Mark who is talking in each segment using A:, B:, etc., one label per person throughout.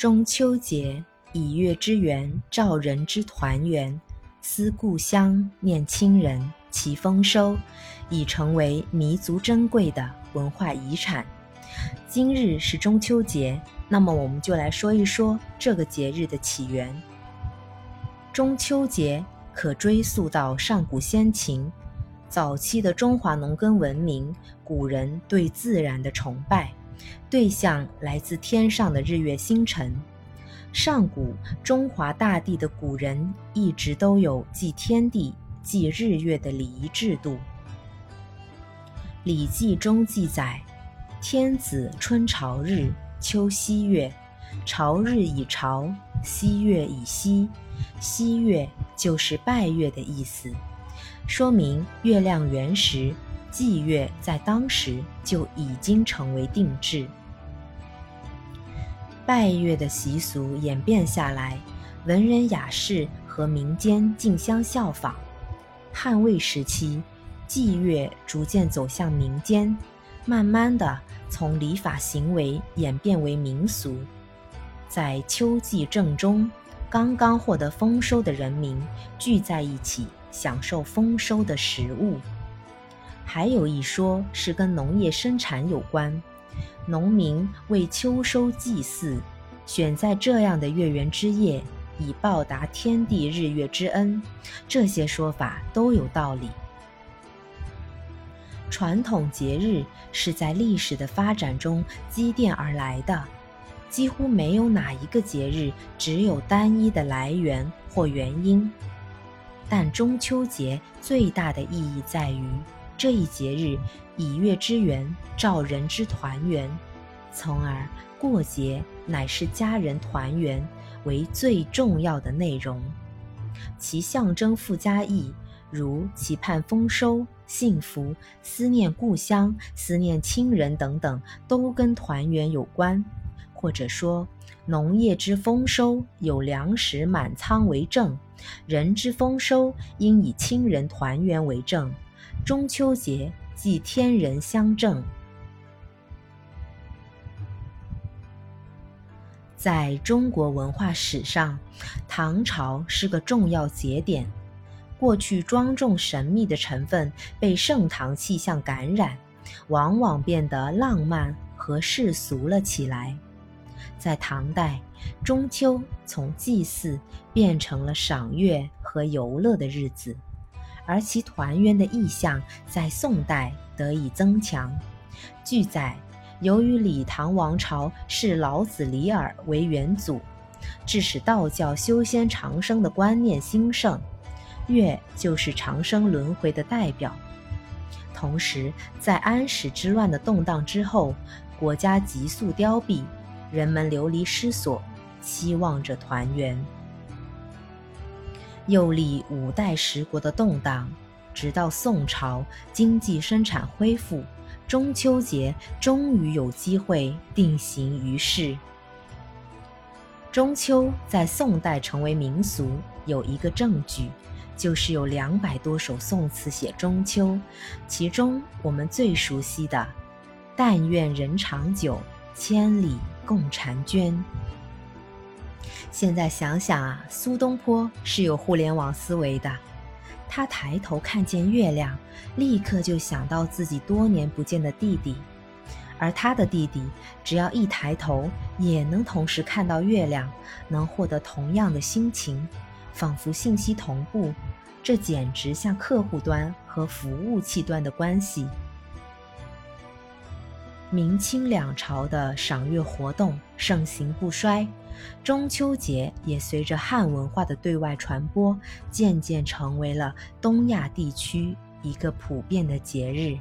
A: 中秋节，以月之圆，照人之团圆，思故乡，念亲人，祈丰收，已成为弥足珍贵的文化遗产。今日是中秋节，那么我们就来说一说这个节日的起源。中秋节可追溯到上古先秦，早期的中华农耕文明，古人对自然的崇拜。对象来自天上的日月星辰。上古中华大地的古人一直都有祭天地、祭日月的礼仪制度。《礼记》中记载：“天子春朝日，秋夕月。朝日以朝，夕月以夕。夕月就是拜月的意思，说明月亮圆时。”祭月在当时就已经成为定制，拜月的习俗演变下来，文人雅士和民间竞相效仿。汉魏时期，祭月逐渐走向民间，慢慢的从礼法行为演变为民俗。在秋季正中，刚刚获得丰收的人民聚在一起，享受丰收的食物。还有一说是跟农业生产有关，农民为秋收祭祀，选在这样的月圆之夜，以报答天地日月之恩。这些说法都有道理。传统节日是在历史的发展中积淀而来的，几乎没有哪一个节日只有单一的来源或原因。但中秋节最大的意义在于。这一节日以月之圆照人之团圆，从而过节乃是家人团圆为最重要的内容。其象征附加意，如期盼丰收、幸福、思念故乡、思念亲人等等，都跟团圆有关。或者说，农业之丰收有粮食满仓为证，人之丰收应以亲人团圆为证。中秋节即天人相正，在中国文化史上，唐朝是个重要节点。过去庄重神秘的成分被盛唐气象感染，往往变得浪漫和世俗了起来。在唐代，中秋从祭祀变成了赏月和游乐的日子。而其团圆的意象在宋代得以增强。据载，由于李唐王朝视老子李耳为元祖，致使道教修仙长生的观念兴盛，月就是长生轮回的代表。同时，在安史之乱的动荡之后，国家急速凋敝，人们流离失所，期望着团圆。又历五代十国的动荡，直到宋朝经济生产恢复，中秋节终于有机会定型于世。中秋在宋代成为民俗，有一个证据，就是有两百多首宋词写中秋，其中我们最熟悉的“但愿人长久，千里共婵娟”。现在想想啊，苏东坡是有互联网思维的。他抬头看见月亮，立刻就想到自己多年不见的弟弟，而他的弟弟只要一抬头，也能同时看到月亮，能获得同样的心情，仿佛信息同步。这简直像客户端和服务器端的关系。明清两朝的赏月活动盛行不衰，中秋节也随着汉文化的对外传播，渐渐成为了东亚地区一个普遍的节日。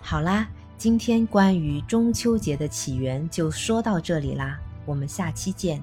A: 好啦，今天关于中秋节的起源就说到这里啦，我们下期见。